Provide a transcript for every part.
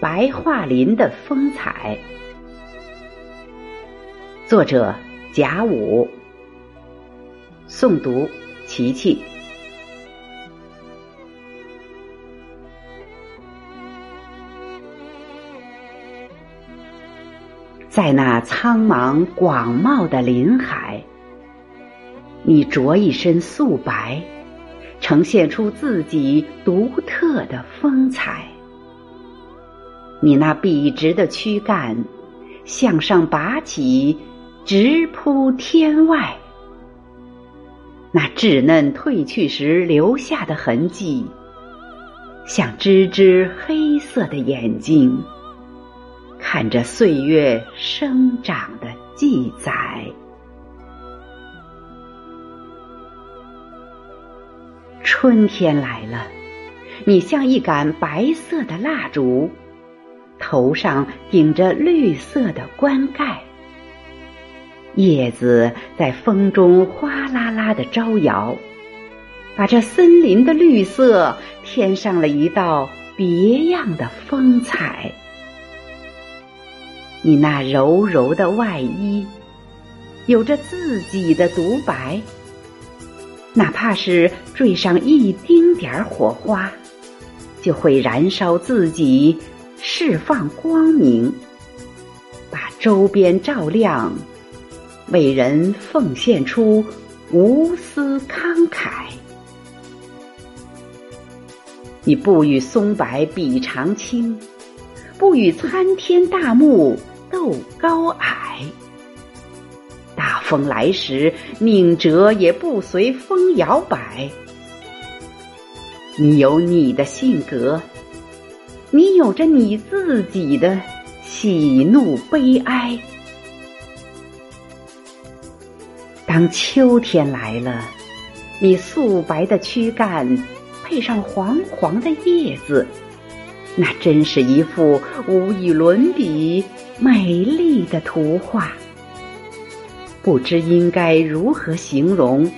白桦林的风采，作者贾武，诵读琪琪。在那苍茫广袤的林海，你着一身素白，呈现出自己独特的风采。你那笔直的躯干向上拔起，直扑天外。那稚嫩褪去时留下的痕迹，像只只黑色的眼睛，看着岁月生长的记载。春天来了，你像一杆白色的蜡烛。头上顶着绿色的冠盖，叶子在风中哗啦啦的招摇，把这森林的绿色添上了一道别样的风采。你那柔柔的外衣，有着自己的独白，哪怕是缀上一丁点儿火花，就会燃烧自己。释放光明，把周边照亮，为人奉献出无私慷慨。你不与松柏比长青，不与参天大木斗高矮。大风来时，宁折也不随风摇摆。你有你的性格。你有着你自己的喜怒悲哀。当秋天来了，你素白的躯干配上黄黄的叶子，那真是一幅无与伦比、美丽的图画。不知应该如何形容，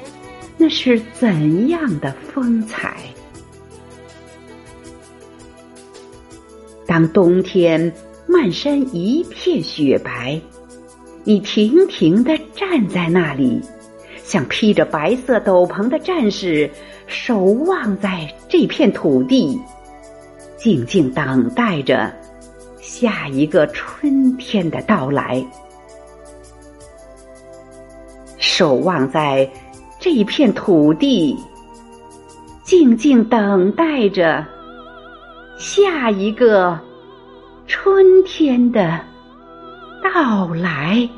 那是怎样的风采？当冬天漫山一片雪白，你亭亭的站在那里，像披着白色斗篷的战士，守望在这片土地，静静等待着下一个春天的到来。守望在这一片土地，静静等待着下一个。春天的到来。